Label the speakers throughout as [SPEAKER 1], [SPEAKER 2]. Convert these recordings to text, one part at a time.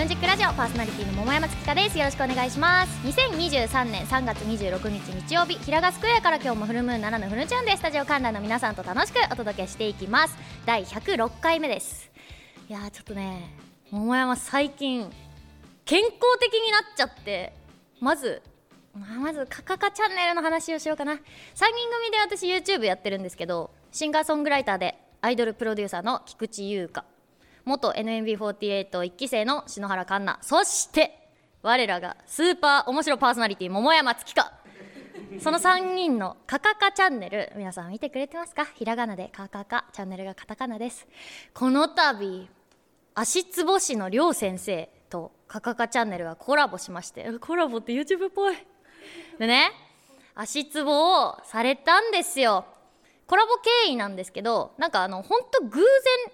[SPEAKER 1] ムージックラジオパーソナリティの桃山月香です。よろしくお願いします。2023年3月26日日曜日平賀スクエアから今日もフルムーンならぬフルチューンでスタジオ観覧の皆さんと楽しくお届けしていきます。第106回目です。いやちょっとね桃山最近健康的になっちゃってまずまあ、まずカカカチャンネルの話をしようかな。3人組で私 YouTube やってるんですけどシンガーソングライターでアイドルプロデューサーの菊池優香。元 NMB48 期生の篠原環奈そして我らがスーパー面白パーソナリティ桃山月香。その3人のカカカチャンネル皆さん見てくれてますか？ひらがなでカカカチャンネルがカタカナです。この度足つぼ師のりょう先生とカカカチャンネルがコラボしまして。コラボって YouTube っぽい。でね足つぼをされたんですよコラボ経緯なんですけどなんかあの本当偶然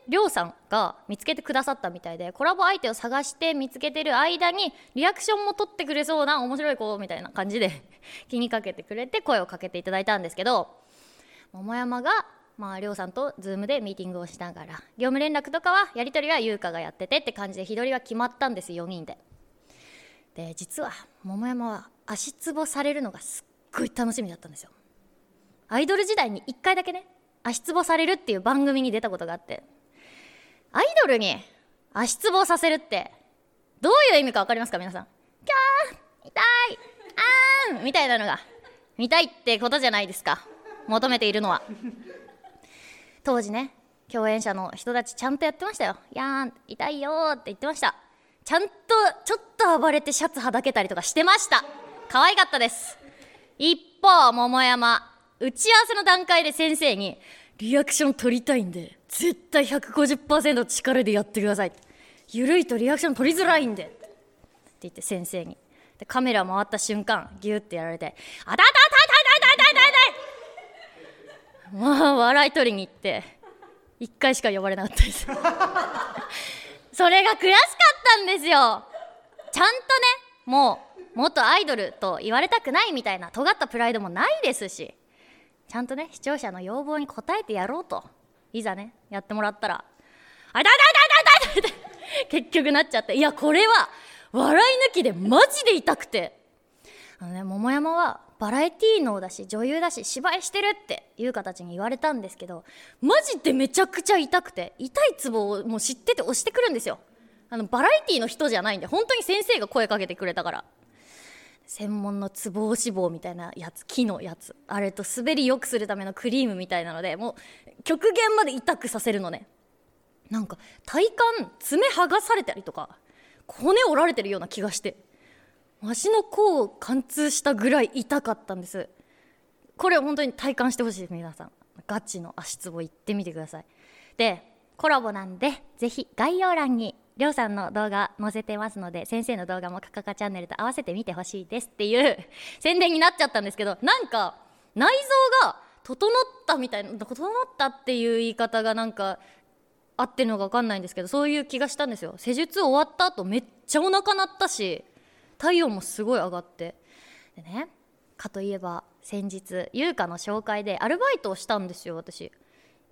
[SPEAKER 1] りょうさんが見つけてくださったみたいでコラボ相手を探して見つけてる間にリアクションも取ってくれそうな面白い子みたいな感じで 気にかけてくれて声をかけていただいたんですけど百山がまあ、りょうさんとズームでミーティングをしながら業務連絡とかはやり取りは優香がやっててって感じで日取りは決まったんです4人で。で実は百山は足つぼされるのがすっごい楽しみだったんですよ。アイドル時代に1回だけね足つぼされるっていう番組に出たことがあって。アイドルに足つぼさせるってどういう意味か分かりますか皆さん。キャー痛いあーんみたいなのが見たいってことじゃないですか。求めているのは。当時ね共演者の人たちちゃんとやってましたよ。やーん痛いよって言ってました。ちゃんとちょっと暴れてシャツはだけたりとかしてました。可愛かったです。一方桃山。打ち合わせの段階で先生にリアクション取りたいんで絶対150%力でやってください。ゆるいとリアクション取りづらいんで。って言って先生に。でカメラ回った瞬間ギュッてやられて「あたたたたたたたたたまあ笑い取りに行って1回しか呼ばれなかったですそれが悔しかったんですよちゃんとねもう元アイドルと言われたくないみたいな尖ったプライドもないですしちゃんとね視聴者の要望に応えてやろうといざねやってもらったら「あだだだだだだ!」って結局なっちゃっていやこれは笑い抜きでマジで痛くてあのね桃山はバラエティー能だし女優だし芝居してるっていう形に言われたんですけどマジでめちゃくちゃ痛くて痛いツボをもう知ってて押してくるんですよあのバラエティーの人じゃないんで本当に先生が声かけてくれたから専門のツボ押し棒みたいなやつ木のやつ。あれと滑り良くするためのクリームみたいなのでもう極限まで痛くさせるのね。なんか体感爪剥がされたりとか骨折られてるような気がして足の甲を貫通したぐらい痛かったんです。これ本当に体感してほしいです皆さん。ガチの足つぼ行ってみてください。でコラボなんでぜひ概要欄にりょうさんの動画載せてますので先生の動画もカカカチャンネルと合わせて見てほしいですっていう宣伝になっちゃったんですけどなんか内臓が整ったみたいな整ったっていう言い方がなんか合ってるのか分かんないんですけどそういう気がしたんですよ。施術終わった後めっちゃお腹鳴ったし。体温もすごい上がって。でねかといえば先日優香の紹介でアルバイトをしたんですよ私。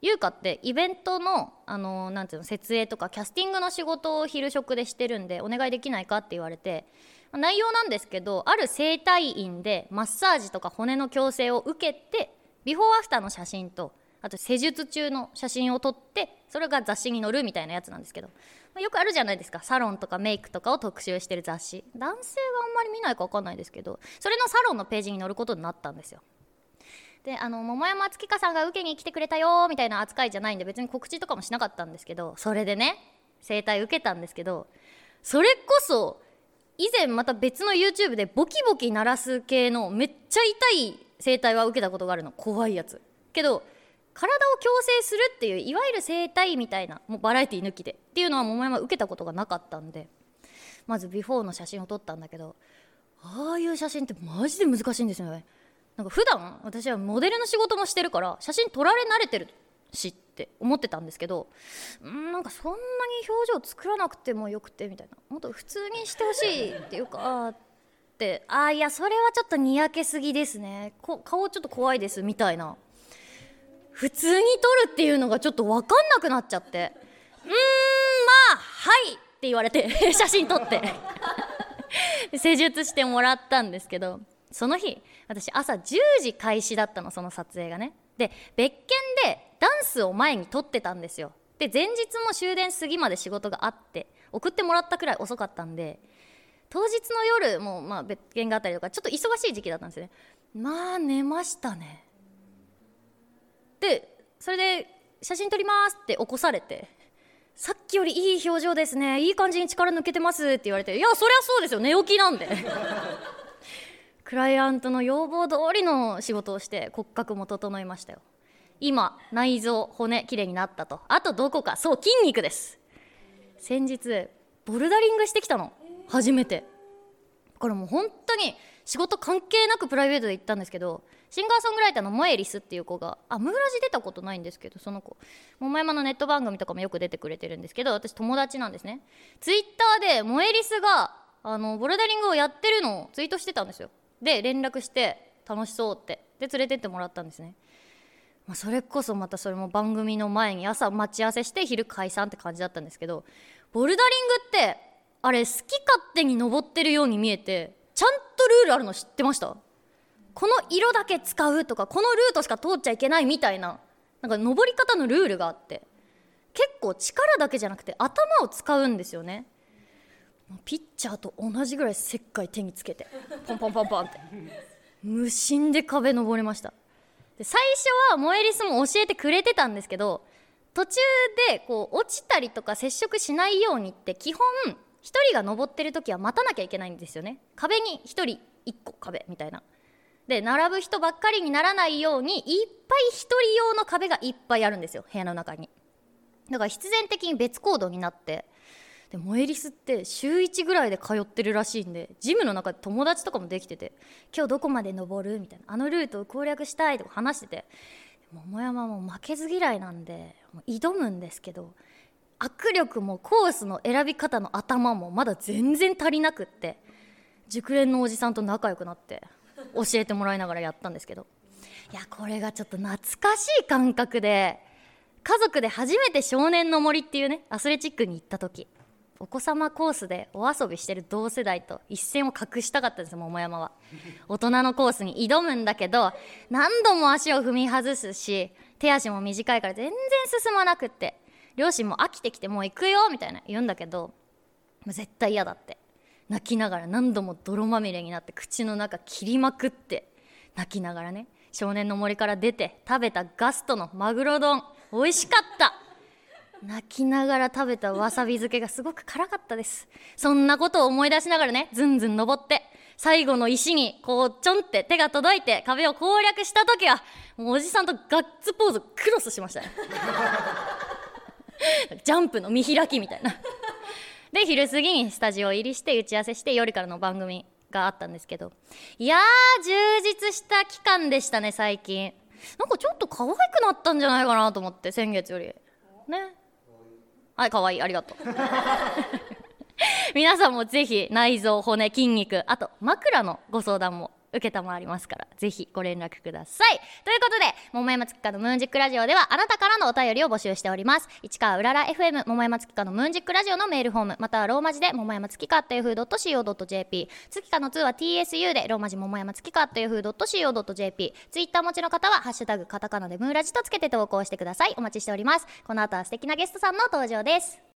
[SPEAKER 1] 優香ってイベントのあのなんていうの設営とかキャスティングの仕事を昼食でしてるんでお願いできないかって言われて内容なんですけどある整体院でマッサージとか骨の矯正を受けてビフォーアフターの写真とあと施術中の写真を撮ってそれが雑誌に載るみたいなやつなんですけど、まあ、よくあるじゃないですか。サロンとかメイクとかを特集してる雑誌。男性はあんまり見ないか分かんないですけどそれのサロンのページに載ることになったんですよ。であの桃山月花さんが受けに来てくれたよみたいな扱いじゃないんで別に告知とかもしなかったんですけどそれでね整体受けたんですけどそれこそ以前また別の YouTube でボキボキ鳴らす系のめっちゃ痛い整体は受けたことがあるの怖いやつ。けど体を矯正するっていういわゆる整体みたいなもうバラエティ抜きでっていうのは桃山受けたことがなかったんでまずビフォーの写真を撮ったんだけどああいう写真ってマジで難しいんですよね。なんか普段私はモデルの仕事もしてるから写真撮られ慣れてるしって思ってたんですけどんなんかそんなに表情作らなくてもよくてみたいな。もっと普通にしてほしいっていうかって。あいやそれはちょっとにやけすぎですね。こ顔ちょっと怖いですみたいな。普通に撮るっていうのがちょっと分かんなくなっちゃって。うーんまあはいって言われて 写真撮って。施術してもらったんですけどその日私朝10時開始だったのその撮影がね。で別件でダンスを前に撮ってたんですよ。で前日も終電過ぎまで仕事があって送ってもらったくらい遅かったんで当日の夜もうまあ別件があったりとかちょっと忙しい時期だったんですよね。まあ寝ましたね。でそれで写真撮りますって起こされてさっきよりいい表情ですね。いい感じに力抜けてますって言われていやそりゃそうですよ。寝起きなんで。クライアントの要望通りの仕事をして骨格も整いましたよ。今内臓骨きれいになったと。あとどこかそう筋肉です。先日ボルダリングしてきたの。初めて。これもう本当に仕事関係なくプライベートで行ったんですけどシンガーソングライターのモエリスっていう子があムーラジ出たことないんですけどその子。桃山のネット番組とかもよく出てくれてるんですけど私友達なんですね。ツイッターでモエリスがあのボルダリングをやってるのをツイートしてたんですよ。で連絡して楽しそうって。で連れてってもらったんですね。まあ、それこそまたそれも番組の前に朝待ち合わせして昼解散って感じだったんですけどボルダリングってあれ好き勝手に登ってるように見えてちゃんとルールあるの知ってました？この色だけ使うとかこのルートしか通っちゃいけないみたいななんか登り方のルールがあって結構力だけじゃなくて頭を使うんですよね。ピッチャーと同じぐらい石灰手につけてポンポンポンポンって。無心で壁登りました。で最初はモエリスも教えてくれてたんですけど途中でこう落ちたりとか接触しないようにって基本1人が登ってる時は待たなきゃいけないんですよね。壁に1人1個壁みたいな。で並ぶ人ばっかりにならないようにいっぱい1人用の壁がいっぱいあるんですよ部屋の中に。だから必然的に別行動になってでモエリスって週1ぐらいで通ってるらしいんでジムの中で友達とかもできてて「今日どこまで登る?」みたいな「あのルートを攻略したい」とか話してて。桃山も負けず嫌いなんでもう挑むんですけど握力もコースの選び方の頭もまだ全然足りなくって熟練のおじさんと仲良くなって教えてもらいながらやったんですけど。いやこれがちょっと懐かしい感覚で家族で初めて少年の森っていうねアスレチックに行った時。お子様コースでお遊びしてる同世代と一線を画したかったんです桃山は。大人のコースに挑むんだけど何度も足を踏み外すし手足も短いから全然進まなくって両親も飽きてきてもう行くよみたいな言うんだけど絶対嫌だって。泣きながら何度も泥まみれになって口の中切りまくって泣きながらね少年の森から出て食べたガストのマグロ丼美味しかった。泣きながら食べたわさび漬けがすごく辛かったです。そんなことを思い出しながらねずんずん登って最後の石にこうちょんって手が届いて壁を攻略した時はもうおじさんとガッツポーズクロスしましたね。ジャンプの見開きみたいな。で昼過ぎにスタジオ入りして打ち合わせして夜からの番組があったんですけど。いやー充実した期間でしたね最近。なんかちょっと可愛くなったんじゃないかなと思って先月より。ね。はい可愛いありがとう。皆さんもぜひ内臓骨筋肉あと枕のご相談も承りますからぜひご連絡ください。ということで桃山月花のムーンジックラジオではあなたからのお便りを募集しております。市川うらら FM 桃山月花のムーンジックラジオのメールフォームまたはローマ字で桃山月花っていうふう .co.jp 月花の2は TSU でローマ字桃山月花っていうふう .co.jp ツイッター持ちの方はハッシュタグカタカナでムーラジとつけて投稿してください。お待ちしております。この後は素敵なゲストさんの登場です。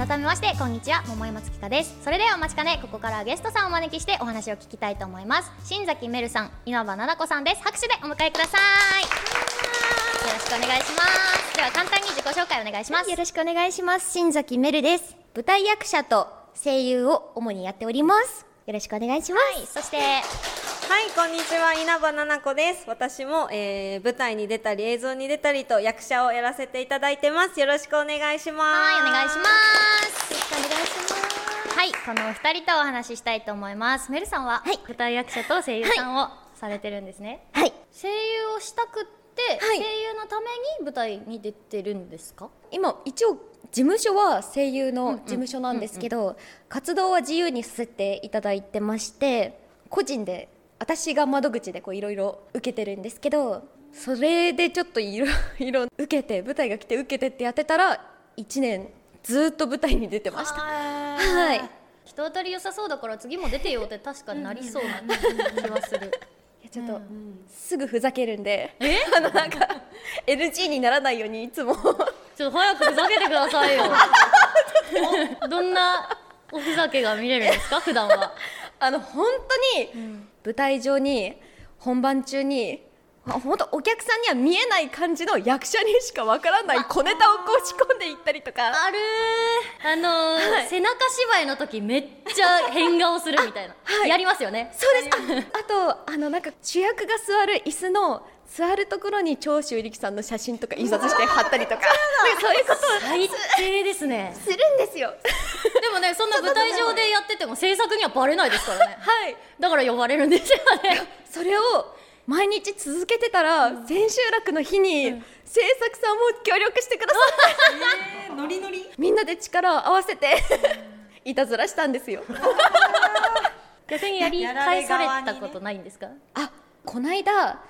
[SPEAKER 1] 改めましてこんにちは。桃山月花です。それではお待ちかねここからはゲストさんをお招きしてお話を聞きたいと思います。新崎めるさん稲葉七子さんです。拍手でお迎えください。よろしくお願いします。では簡単に自己紹介お願いします。
[SPEAKER 2] よろしくお願いします。新崎めるです。舞台役者と声優を主にやっております。よろしくお願いします、
[SPEAKER 1] はい。そして
[SPEAKER 3] はい、こんにちは、稲葉七子です。私も、えー、舞台に出たり、映像に出たりと役者をやらせていただいてます。よろしくお願いします。
[SPEAKER 1] はいお願いします。
[SPEAKER 2] よろしくお願いします。
[SPEAKER 1] はいこのお二人とお話ししたいと思います。メルさんは、舞台役者と声優さんをされてるんですね、
[SPEAKER 2] はい。
[SPEAKER 1] 声優をしたくって、
[SPEAKER 2] はい。
[SPEAKER 1] 声優のために舞台に出てるんですか？
[SPEAKER 2] 今一応事務所は声優の事務所なんですけど、活動は自由にさせていただいてまして個人で私が窓口でこういろいろ受けてるんですけどそれでちょっといろいろ受けて舞台が来て受けてってやってたら1年ずっと舞台に出てました。はい。い
[SPEAKER 1] 人当たり良さそうだから次も出てよって確かになりそうな気はする。
[SPEAKER 2] やちょっと、すぐふざけるんで あのなんか NG にならないようにいつも。
[SPEAKER 1] ちょっと早くふざけてくださいよ。どんなおふざけが見れるんですか？普段は。
[SPEAKER 2] あの本当に舞台上に本番中に本当お客さんには見えない感じの役者にしかわからない小ネタをこう仕込んでいったりとか。
[SPEAKER 1] あるー。あのー
[SPEAKER 2] はい。
[SPEAKER 1] 背中芝居の時めっちゃ変顔するみたいな、
[SPEAKER 2] はい。
[SPEAKER 1] やりますよね。
[SPEAKER 2] そうです。ああとあのなんか主役が座る椅子の座るところに長州力さんの写真とか印刷して貼ったりとか。そういうことを
[SPEAKER 1] 最低ですね。
[SPEAKER 2] するんですよ。
[SPEAKER 1] でもねそんな舞台上でやってても制作にはバレないですからね。
[SPEAKER 2] はい。
[SPEAKER 1] だから呼ばれるんですよね。
[SPEAKER 2] それを毎日続けてたら、千秋楽の日に、制作さんも協力してくださって。
[SPEAKER 3] え ーノリノリ。
[SPEAKER 2] みんなで力を合わせて。いたずらしたんですよ。
[SPEAKER 1] 逆にやり返されたことないんですか、
[SPEAKER 2] あこないだ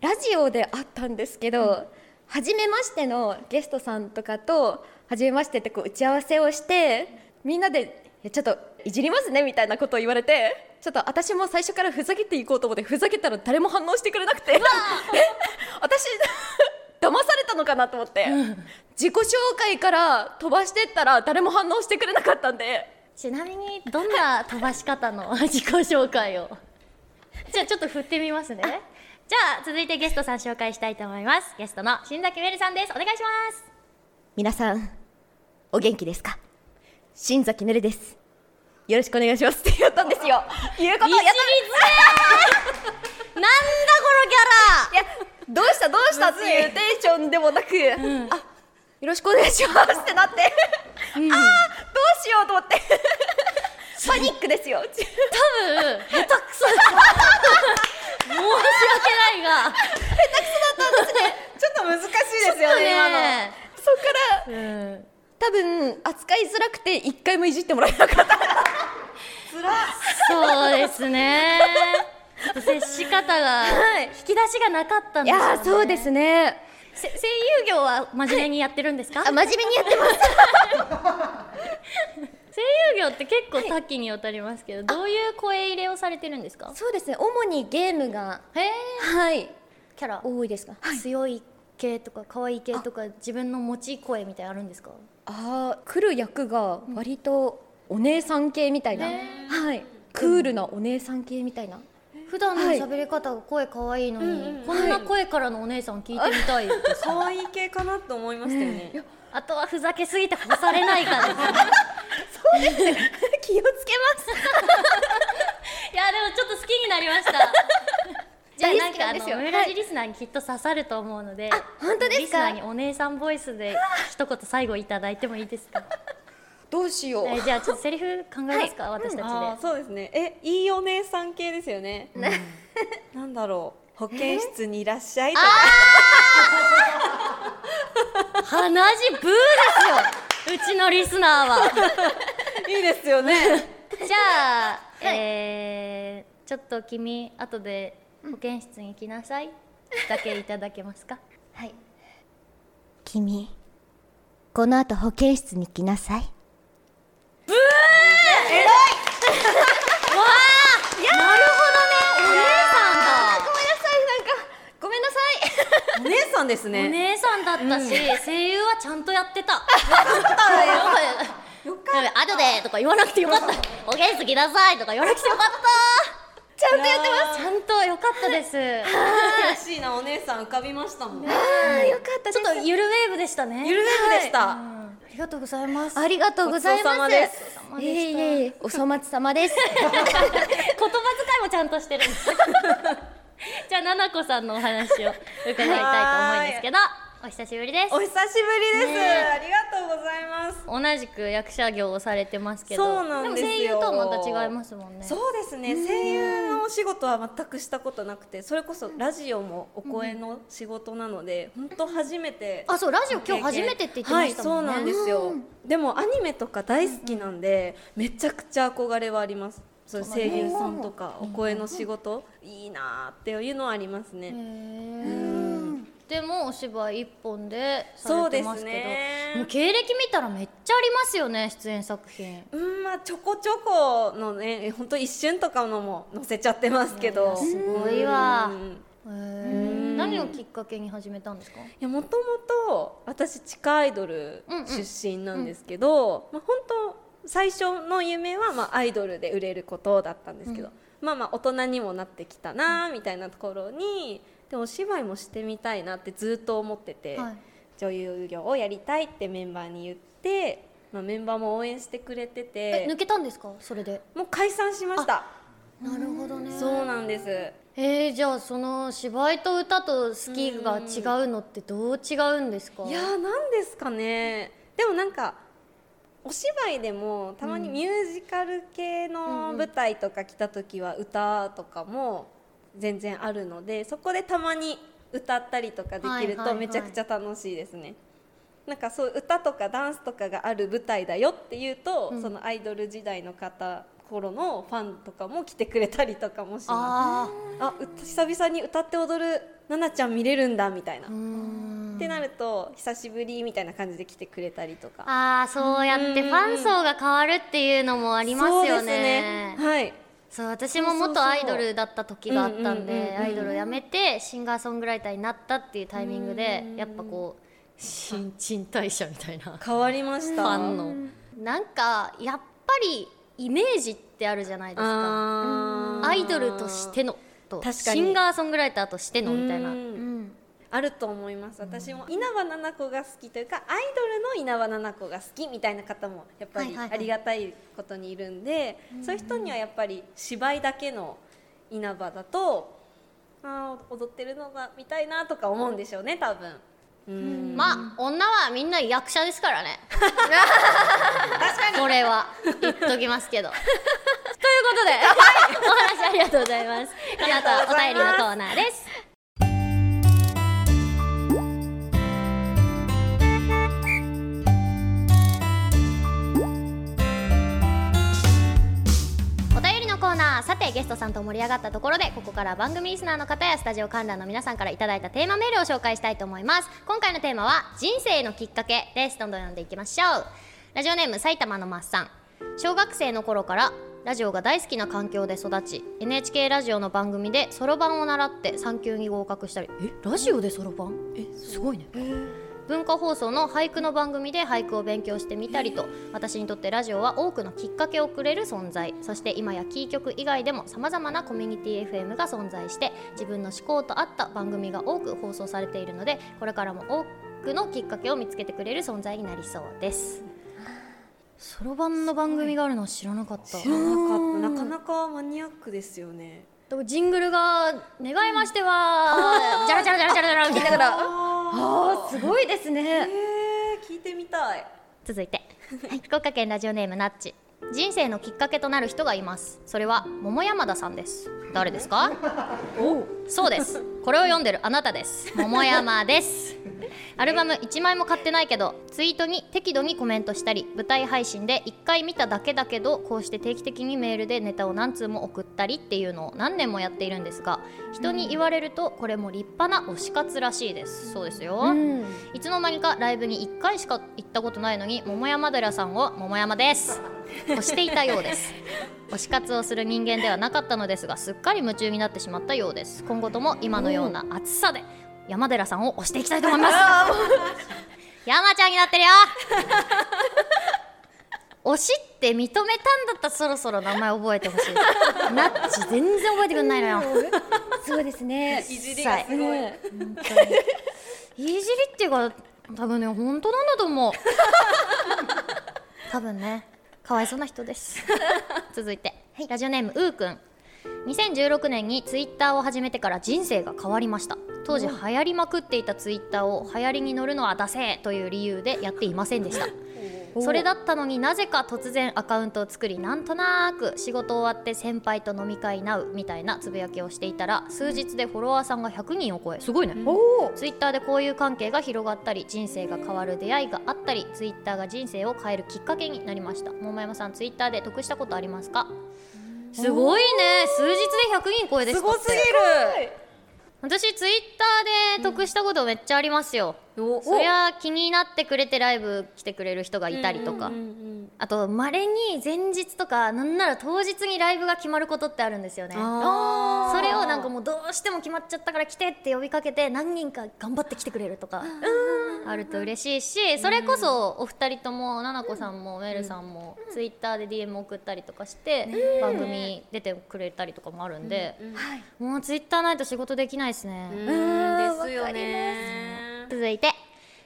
[SPEAKER 2] ラジオで会ったんですけど、初めましてのゲストさんとかと初めましてってこう打ち合わせをしてみんなでちょっといじりますねみたいなことを言われてちょっと私も最初からふざけていこうと思ってふざけたら誰も反応してくれなくて え私 騙されたのかなと思って、自己紹介から飛ばしてったら誰も反応してくれなかったんで。
[SPEAKER 1] ちなみにどんな飛ばし方の 自己紹介を？じゃあちょっと振ってみますねじゃあ続いてゲストさん紹介したいと思います。ゲストの新崎めるさんです。お願いします。
[SPEAKER 2] 皆さんお元気ですか？新崎ねるです。よろしくお願いしますって言ったんですよ。言うことをやっ
[SPEAKER 1] いじりづれーなんだこ
[SPEAKER 2] いやどうしたどうしたっていうテンションでもなく、あよろしくお願いしますってなって、ああどうしようと思って。パニックですよ。
[SPEAKER 1] 多分下手くそ 訳ないが。
[SPEAKER 3] ちょっと難しいですよね今の。
[SPEAKER 1] ね
[SPEAKER 2] そっから
[SPEAKER 1] うん。
[SPEAKER 2] 多分扱いづらくて一回もいじってもらえなかった。
[SPEAKER 1] そうですね。接し方が
[SPEAKER 2] はい。
[SPEAKER 1] 引き出しがなかったん
[SPEAKER 2] い
[SPEAKER 1] ですよ、ね、
[SPEAKER 2] やーそうですね。
[SPEAKER 1] せ声優業は真面目にやってるんですか、
[SPEAKER 2] あ真面目にやってます
[SPEAKER 1] 声優業って結構多岐にわたりますけど、どういう声入れをされてるんですか？
[SPEAKER 2] そうですね。主にゲームがはい。
[SPEAKER 1] キャラ。
[SPEAKER 2] 多いですか？
[SPEAKER 1] 強い系とか可愛い系とか自分の持ち声みたいあるんですか？
[SPEAKER 2] ああ来る役が割とお姉さん系みたいな、はい。クールなお姉さん系みたいな、
[SPEAKER 1] 普段の喋り方が声可愛いのに、こんな声からのお姉さん聞いてみたいです、
[SPEAKER 3] 可愛い系かなと思いましたよね。
[SPEAKER 1] あとはふざけすぎて干されないかです。ね
[SPEAKER 2] 気をつけます。
[SPEAKER 1] いやでもちょっと好きになりました。じゃあ
[SPEAKER 2] 大
[SPEAKER 1] なんかあのムラジリスナーにきっと刺さると思うので、
[SPEAKER 2] 本当ですか？
[SPEAKER 1] リスナーにお姉さんボイスで一言最後いただいてもいいですか？
[SPEAKER 2] どうしよう、
[SPEAKER 1] えーじゃあちょっとセリフ考えますか、私たちで、
[SPEAKER 3] あーそうですね。えいいお姉さん系ですよね、なんだろう保健室にいらっしゃいとか。
[SPEAKER 1] 鼻血ブーですよ。うちのリスナーは。
[SPEAKER 3] いいですよね。
[SPEAKER 1] じゃあ、えーちょっと君後で保健室に行きなさい。だけいただけますか？
[SPEAKER 2] はい。君この後保健室に来なさい
[SPEAKER 1] なるほどねお姉さんだ
[SPEAKER 2] ごめんなさい
[SPEAKER 3] お姉さんです
[SPEAKER 1] お
[SPEAKER 3] ね
[SPEAKER 1] 姉さんだったし、声優はちゃんとやってた。よかったよ。よかった。後でとか言わなくてよかった。お元気来なさいとか言わなくてよかった。
[SPEAKER 2] ちゃんとやってます
[SPEAKER 1] ちゃんとよかったです。
[SPEAKER 3] 嬉しいなお姉さん浮かびましたもん
[SPEAKER 2] あーよかった
[SPEAKER 1] ちょっとゆるウェーブでしたね。
[SPEAKER 3] ゆるウェーブでした、
[SPEAKER 1] うんありがとうございます。
[SPEAKER 2] ありがとうございますええお粗末様です
[SPEAKER 1] 言葉遣いもちゃんとしてるんです。じゃあ、ななこさんのお話を伺いたいと思うんですけど、お久しぶりです。
[SPEAKER 3] お。久しぶりです、
[SPEAKER 1] ね
[SPEAKER 3] ありがとうございます。
[SPEAKER 1] 同じく役者業をされてますけど、
[SPEAKER 3] そうなんです
[SPEAKER 1] 声優とはまた違いますもんね。
[SPEAKER 3] そうですね。声優のお仕事は全くしたことなくてそれこそラジオもお声の仕事なので本当初めて
[SPEAKER 1] あ、そう、ラジオ今日初めてって言ってましたもんね。
[SPEAKER 3] はい、そうなんですよ。でもアニメとか大好きなんで、めちゃくちゃ憧れはありますそう声優さんとかお声の仕事いいなーっていうのはありますね。
[SPEAKER 1] でもお芝居一本でさ
[SPEAKER 3] そうです
[SPEAKER 1] れてますけど
[SPEAKER 3] ね。
[SPEAKER 1] もう経歴見たらめっちゃありますよね出演作品。
[SPEAKER 3] うんまあちょこちょこのね本当一瞬とかのも載せちゃってますけど。
[SPEAKER 1] すごいわ。何をきっかけに始めたんですか？
[SPEAKER 3] いやもともと私地下アイドル
[SPEAKER 1] うんうん。
[SPEAKER 3] 出身なんですけど、まあ、本当最初の夢はまあアイドルで売れることだったんですけど、まあまあ大人にもなってきたなみたいなところにでもお芝居もしてみたいなってずっと思ってて、
[SPEAKER 1] はい。
[SPEAKER 3] 女優業をやりたいってメンバーに言って、まあ、メンバーも応援してくれて
[SPEAKER 1] え抜
[SPEAKER 3] て
[SPEAKER 1] けたんですか？それで。
[SPEAKER 3] もう解散しました。
[SPEAKER 1] なるほどね。
[SPEAKER 3] そうなんです。
[SPEAKER 1] えー、じゃあその芝居と歌と好きが違うのってどう違うんですか？
[SPEAKER 3] いやーなんですかね。でもなんかお芝居でもたまにミュージカル系の舞台とか来た時は歌とかも全然あるのでそこでたまに歌ったりとかできるとめちゃくちゃ楽しいですね。なんかそう歌とかダンスとかがある舞台だよっていうと、そのアイドル時代の方頃のファンとかも来てくれたりとかもします。
[SPEAKER 1] あ
[SPEAKER 3] 久々に歌って踊る奈々ちゃん見れるんだみたいな。ってなると久しぶりみたいな感じで来てくれたりとか。
[SPEAKER 1] あーそうやってファン層が変わるっていうのもありますよね。
[SPEAKER 3] ね。はい。
[SPEAKER 1] そう私も元アイドルだった時があったんでアイドルを辞めてシンガーソングライターになったっていうタイミングで
[SPEAKER 3] うん
[SPEAKER 1] やっぱこう新陳代謝みたいな。フ
[SPEAKER 3] 変わりました。
[SPEAKER 1] ァンの。なんかやっぱりイメージってあるじゃないですか。アイドルとしてのと。
[SPEAKER 3] 確かに。
[SPEAKER 1] シンガーソングライターとしてのみたいな。
[SPEAKER 3] あると思います。私も稲葉七子が好きというかアイドルの稲葉七子が好きみたいな方もやっぱりありがたいことにいるんで、そういう人にはやっぱり芝居だけの稲葉だとあー踊ってるのが見たいなとか思うんでしょうね多分。うん
[SPEAKER 1] まあ女はみんな役者ですからね。これは言っときますけど。ということで、お話ありがとうございます。この後はお便りのコーナーですさてゲストさんと盛り上がったところでここから番組リスナーの方やスタジオ観覧の皆さんからいただいたテーマメールを紹介したいと思います。今回のテーマは人生のきっかけですどんどん読んでいきましょう。ラジオネーム埼玉のマッサン小学生の頃からラジオが大好きな環境で育ち NHK ラジオの番組でそろばんを習って産休に合格したり。えラジオでそろばん？えすごいね。文化放送の俳句の番組で俳句を勉強してみたりと私にとってラジオは多くのきっかけをくれる存在。そして今やキー局以外でもさまざまなコミュニティ FM が存在して自分の思考と合った番組が多く放送されているのでこれからも多くのきっかけを見つけてくれる存在になりそうです。そろばんの番組があるのは知らなかった。
[SPEAKER 3] 知らなかった。なかなかマニアックですよね
[SPEAKER 1] でもジングルが「願いましては ジャラジャラジャラジャラジャラ」みたいな。
[SPEAKER 2] だから
[SPEAKER 3] あ
[SPEAKER 2] あーすごいですね。
[SPEAKER 3] えー、聞いてみたい。
[SPEAKER 1] 続いて、はい、福岡県ラジオネームなっち人生のきっかけとなる人がいます。それは桃山田さんです。誰ですか？そうです。これを読んでるあなたです。桃山です。アルバム1枚も買ってないけどツイートに適度にコメントしたり舞台配信で1回見ただけだけどこうして定期的にメールでネタを何通も送ったりっていうのを何年もやっているんですが人に言われるとこれも立派な推し活らしいです。そうですよ、
[SPEAKER 2] うん。
[SPEAKER 1] いつの間にかライブに1回しか行ったことないのに桃山寺さんを桃山です推していたようです。推し活をする人間ではなかったのですがすっかり夢中になってしまったようです。今後とも今のような熱さで山寺さんを推していきたいと思います。山ちゃんになってるよ。推しって認めたんだったらそろそろ名前覚えてほしい。ナッチ全然覚えてくんないのよ。
[SPEAKER 2] そうですね。
[SPEAKER 3] いじりがすごい。
[SPEAKER 2] ね
[SPEAKER 1] 本当に。いじりっていうか多分ね本当なんだと思う。多分ねかわいそうな人です。続いて、ラジオネームうーくん。2016年にツイッターを始めてから人生が変わりました。当時流行りまくっていたツイッターを流行りに乗るのはダセーという理由でやっていませんでしたそれだったのになぜか突然アカウントを作りなんとなく仕事終わって先輩と飲み会なうみたいなつぶやきをしていたら数日でフォロワーさんが100人を超えすごいね。
[SPEAKER 2] おお
[SPEAKER 1] ツイッターでこういう関係が広がったり人生が変わる出会いがあったりツイッターが人生を変えるきっかけになりました。桃山さんツイッターで得したことありますか？すごいね。数日で100人超えです。かって
[SPEAKER 3] すごすぎる。
[SPEAKER 1] 私ツイッターで得したことめっちゃありますよ、
[SPEAKER 3] お
[SPEAKER 1] そりゃ気になってくれてライブ来てくれる人がいたりとか、
[SPEAKER 3] うんうんうん
[SPEAKER 1] あとまれに前日とかなんなら当日にライブが決まることってあるんですよね。それをなんかもうどうしても決まっちゃったから来てって呼びかけて何人か頑張って来てくれるとか。あると嬉しいしそれこそお二人ともななこさんもメルさんもツイッターで DM 送ったりとかして番組出てくれたりとかもあるんで。もうツイッターないと仕事できないですね。
[SPEAKER 3] ですよね
[SPEAKER 1] 続いて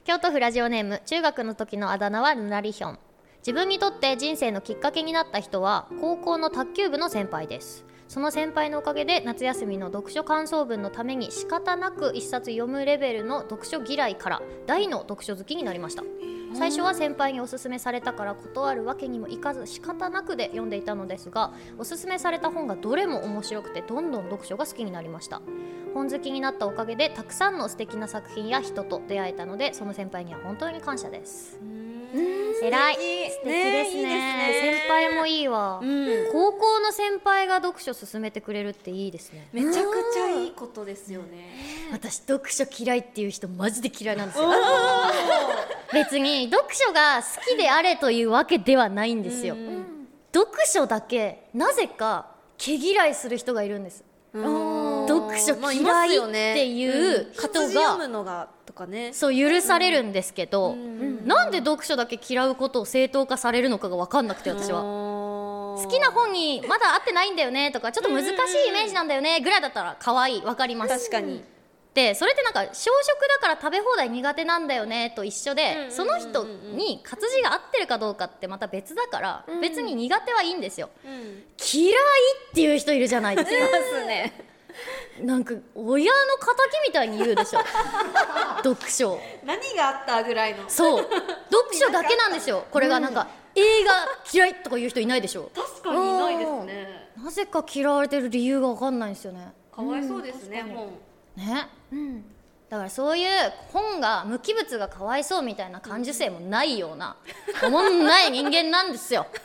[SPEAKER 1] 京都府ラジオネーム中学の時のあだ名はぬらりひょん。自分にとって人生のきっかけになった人は高校の卓球部の先輩です。その先輩のおかげで夏休みの読書感想文のために仕方なく一冊読むレベルの読書嫌いから大の読書好きになりました。最初は先輩におすすめされたから断るわけにもいかず仕方なくで読んでいたのですがおすすめされた本がどれも面白くてどんどん読書が好きになりました。本好きになったおかげでたくさんの素敵な作品や人と出会えたのでその先輩には本当に感謝です。偉い。素敵ですね。
[SPEAKER 3] ね
[SPEAKER 1] 先輩もいいわ、
[SPEAKER 3] うん。
[SPEAKER 1] 高校の先輩が読書勧めてくれるっていいですね。
[SPEAKER 3] めちゃくちゃいいことですよね。
[SPEAKER 1] 私読書嫌いっていう人マジで嫌いなんですよ別に読書が好きであれというわけではないんですよ、読書だけなぜか毛嫌いする人がいるんです。読書
[SPEAKER 3] まあ
[SPEAKER 1] 嫌いっていう
[SPEAKER 3] うん。
[SPEAKER 1] 人が
[SPEAKER 3] とかね。
[SPEAKER 1] そう許されるんですけど、
[SPEAKER 3] うん。
[SPEAKER 1] なんで読書だけ嫌うことを正当化されるのかが分かんなくて私は。
[SPEAKER 3] 好
[SPEAKER 1] 好きな本にまだ合ってないんだよねとかちょっと難しいイメージなんだよねぐらいだったら可愛い分かります。
[SPEAKER 3] 確かに
[SPEAKER 1] でそれってなんか小食だから食べ放題苦手なんだよねと一緒で、
[SPEAKER 3] うんうんうんうん
[SPEAKER 1] その人に活字が合ってるかどうかってまた別だから、別に苦手はいいんですよ。
[SPEAKER 3] うん。
[SPEAKER 1] 嫌いっていう人いるじゃないですか。
[SPEAKER 3] いますね。
[SPEAKER 1] なんか親の敵みたいに言うでしょ。読書。
[SPEAKER 3] 何があったぐらいの。
[SPEAKER 1] そう。読書だけなんですよ。これがなんか、映画嫌いとか言う人いないでしょ。
[SPEAKER 3] 確かにいないですね。
[SPEAKER 1] なぜか嫌われてる理由が分かんないんですよね。
[SPEAKER 3] かわいそうですね本
[SPEAKER 1] ね、だからそういう本が無機物がかわいそうみたいな感受性もないような おもんない人間なんですよ。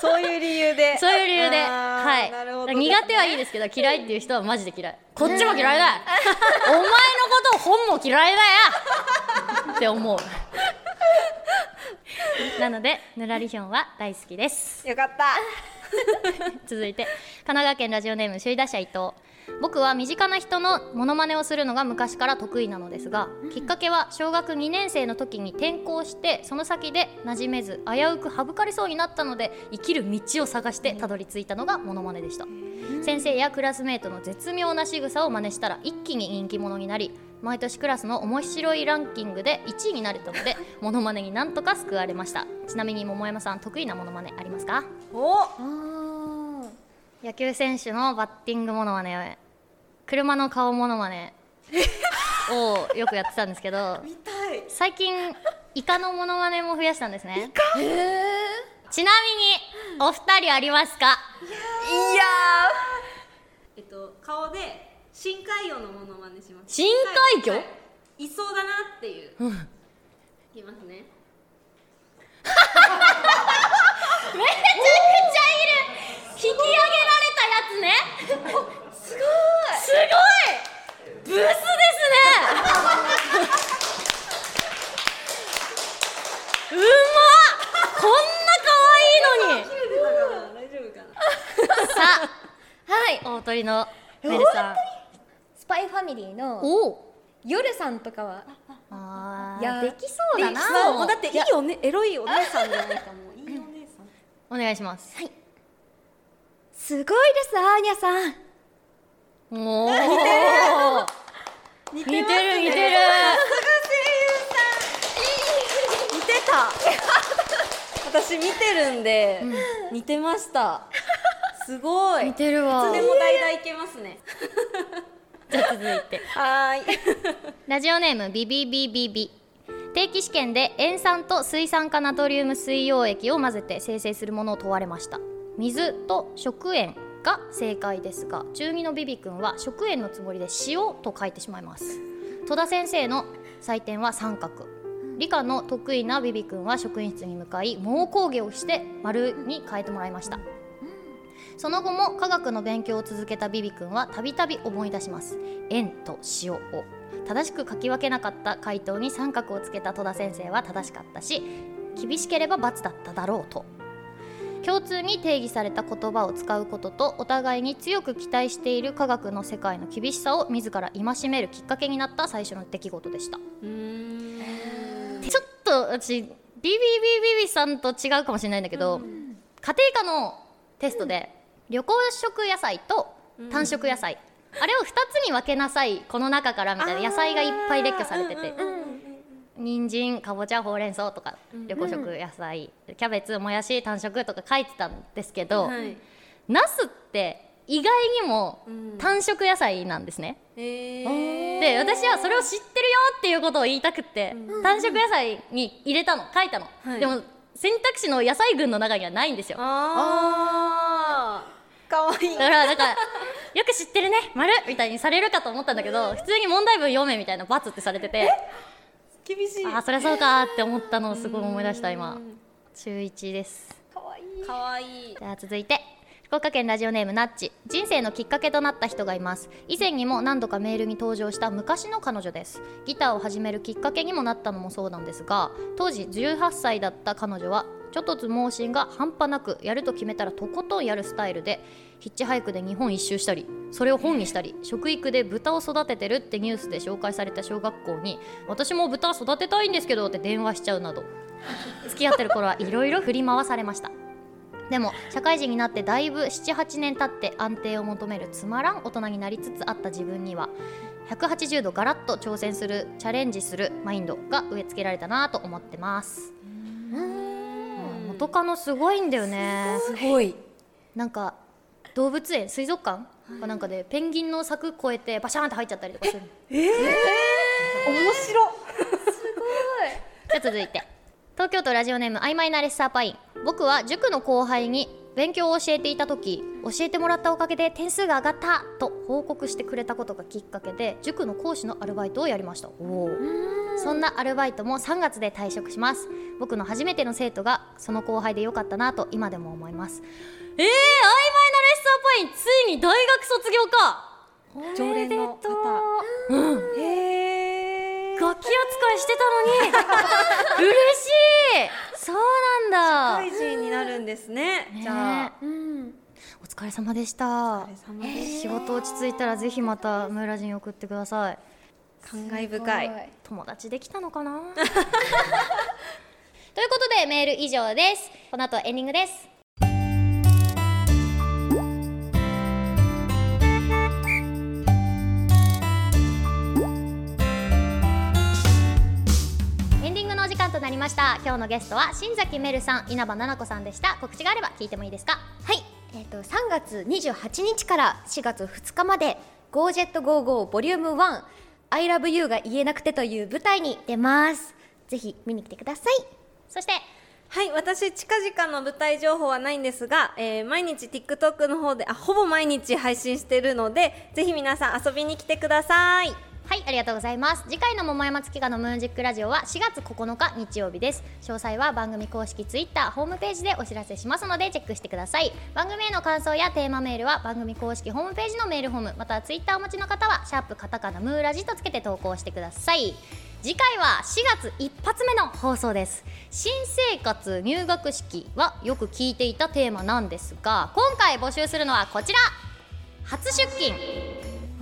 [SPEAKER 3] そういう理由で。
[SPEAKER 1] そういう理由で。はい。
[SPEAKER 3] なるほど
[SPEAKER 1] 苦手はいいですけど嫌いっていう人はマジで嫌い。こっちも嫌いだ。よお前のこと本も嫌いだよ。って思う。なのでぬらりひょんは大好きです。
[SPEAKER 3] よかった
[SPEAKER 1] 続いて神奈川県ラジオネーム首位打者伊藤。僕は身近な人のモノマネをするのが昔から得意なのですが、きっかけは小学2年生の時に転校してその先で馴染めず危うく省かれそうになったので生きる道を探してたどり着いたのがモノマネでした、先生やクラスメートの絶妙な仕草を真似したら一気に人気者になり毎年クラスの面白いランキングで1位になれたのでモノマネになんとか救われました。ちなみに桃山さん得意なモノマネありますか？
[SPEAKER 3] お！
[SPEAKER 1] 野球選手のバッティングモノマネ車の顔モノマネをよくやってたんですけど
[SPEAKER 3] 見たい。
[SPEAKER 1] 最近イカのモノマネも増やしたんですね。ちなみにお二人ありますか？
[SPEAKER 3] いやえっと顔で深海魚のモノマネします。
[SPEAKER 1] 深海魚？
[SPEAKER 3] はい。いそうだなっていう、いきますね。
[SPEAKER 1] めちゃくちゃいる。引き上げられたやつね。すごい。すごい。ブスですね。うまっ。こんな可愛いのに。さあはい。大鳥のメルさん。
[SPEAKER 2] スパイファミリーの夜さんとかは
[SPEAKER 1] あ
[SPEAKER 2] いや
[SPEAKER 1] ーできそうだな。
[SPEAKER 3] もう。だっていいおねエロいお姉さんじゃないかもういいお姉さん。
[SPEAKER 1] お願いします。
[SPEAKER 2] すごいですアーニャさん。
[SPEAKER 1] おお似てる。似てる。
[SPEAKER 3] 似てた。私見てるんで、似てました。すごい。
[SPEAKER 1] 似てるわ。
[SPEAKER 3] いつでも代々いけますね
[SPEAKER 1] じゃあ続いて。
[SPEAKER 3] はーい。
[SPEAKER 1] ラジオネームビビビビビ。定期試験で塩酸と水酸化ナトリウム水溶液を混ぜて生成するものを問われました。水と食塩が正解ですが中2のビビ君は食塩のつもりで塩と書いてしまいます。戸田先生の採点は三角。理科の得意なビビ君は職員室に向かい猛抗議をして丸に変えてもらいましたその後も科学の勉強を続けたビビ君はたびたび思い出します。円と塩を。正しく書き分けなかった回答に三角をつけた戸田先生は正しかったし厳しければ罰だっただろうと。共通に定義された言葉を使うこととお互いに強く期待している科学の世界の厳しさを自ら戒めるきっかけになった最初の出来事でした。ちょっと私 BBBBB さんと違うかもしれないんだけど、家庭科のテストで旅行食野菜と単色野菜、あれを2つに分けなさいこの中からみたいな野菜がいっぱい列挙されてて。人参かぼちゃほうれん草とか緑黄色野菜、キャベツもやし単色とか書いてたんですけど、
[SPEAKER 3] はい。
[SPEAKER 1] ナスって意外にも
[SPEAKER 3] うん。
[SPEAKER 1] 単色野菜なんですね、
[SPEAKER 3] えー。
[SPEAKER 1] で私はそれを知ってるよっていうことを言いたくって、単色野菜に入れたの書いたの、
[SPEAKER 3] はい。
[SPEAKER 1] でも選択肢の野菜群の中にはないんですよ。
[SPEAKER 3] あーかわい。い
[SPEAKER 1] だからなんかよく知ってるね丸みたいにされるかと思ったんだけど普通に問題文読めみたいな罰ってされてて
[SPEAKER 3] 厳しい。
[SPEAKER 1] ああそりゃそうかって思ったのをすごい思い出した今。中1です。
[SPEAKER 3] かわい。いかわい。い
[SPEAKER 1] じゃあ続いて福岡県ラジオネームナッチ。人生のきっかけとなった人がいます。以前にも何度かメールに登場した昔の彼女です。ギターを始めるきっかけにもなったのもそうなんですが当時18歳だった彼女はちょっとつ盲信が半端なくやると決めたらとことんやるスタイルでヒッチハイクで日本一周したりそれを本にしたり食育で豚を育ててるってニュースで紹介された小学校に私も豚育てたいんですけどって電話しちゃうなど付き合ってる頃はいろいろ振り回されました。でも社会人になってだいぶ78年経って安定を求めるつまらん大人になりつつあった自分には180度ガラッと挑戦するチャレンジするマインドが植え付けられたなと思ってます。元カノすごいんだよね。
[SPEAKER 2] すごい。
[SPEAKER 1] なんか動物園水族館？かなんかでペンギンの柵越えてバシャーンって入っちゃったりとかする
[SPEAKER 3] 面白
[SPEAKER 1] じゃあ続いて。東京都ラジオネーム曖昧なレッサーパイン。僕は塾の後輩に勉強を教えていた時教えてもらったおかげで点数が上がったと報告してくれたことがきっかけで塾の講師のアルバイトをやりました。そんなアルバイトも3月で退職します。僕の初めての生徒がその後輩でよかったなと今でも思います。えー、曖昧なレッサーパインついに大学卒業か。
[SPEAKER 3] 常連の方。
[SPEAKER 1] うん。
[SPEAKER 3] へえ
[SPEAKER 1] 楽器扱いしてたのに。嬉しい。そうなんだ。
[SPEAKER 3] 社会人になるんですね。
[SPEAKER 1] ね。
[SPEAKER 3] じゃあ。
[SPEAKER 2] うん。
[SPEAKER 1] お疲れ様でした。仕事落ち着いたらぜひまたムーラジン送ってください。
[SPEAKER 3] た感慨深い。
[SPEAKER 1] 友達できたのかな？ということでメール以上です。この後エンディングですした今日のゲストは新崎めるさん稲葉奈々子さんでした。告知があれば聞いてもいいですか？
[SPEAKER 2] はい、えっ、と3月28日から4月2日まで「ゴージェットゴーゴーボリューム1 I love you が言えなくて」という舞台に出ます。ぜひ見に来てください。
[SPEAKER 1] そして？
[SPEAKER 3] はい私近々の舞台情報はないんですが、えー毎日 TikTok の方であほぼ毎日配信してるのでぜひ皆さん遊びに来てください
[SPEAKER 1] はい、ありがとうございます。次回の百山月花のムーンジックラジオは4月9日日曜日です。詳細は番組公式ツイッターホームページでお知らせしますのでチェックしてください。番組への感想やテーマメールは番組公式ホームページのメールフォーム、またはツイッターをお持ちの方はシャープカタカナムーラジとつけて投稿してください。次回は4月一発目の放送です新生活入学式はよく聞いていたテーマなんですが今回募集するのはこちら初出勤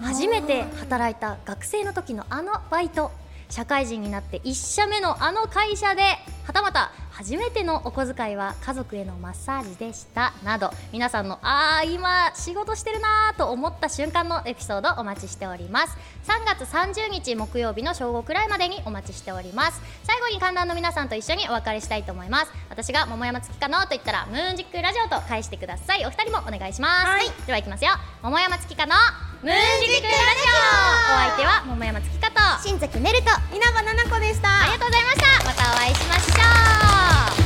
[SPEAKER 1] 初めて働いた学生の時のあのバイト。社会人になって1社目のあの会社ではたまた初めてのお小遣いは家族へのマッサージでした。など皆さんのあー今仕事してるなーと思った瞬間のエピソードお待ちしております。3月30日木曜日の正午くらいまでにお待ちしております。最後に観覧の皆さんと一緒にお別れしたいと思います。私が桃山月かのと言ったらムーンジックラジオと返してください。お二人もお願いします、はい、ではいきますよ。桃山月かのムーンジックラジオ。お相手は桃山月香と。
[SPEAKER 2] 新崎ねると。
[SPEAKER 3] 稲葉奈々子でした。ありが
[SPEAKER 1] とうございました。またお会いしましょう。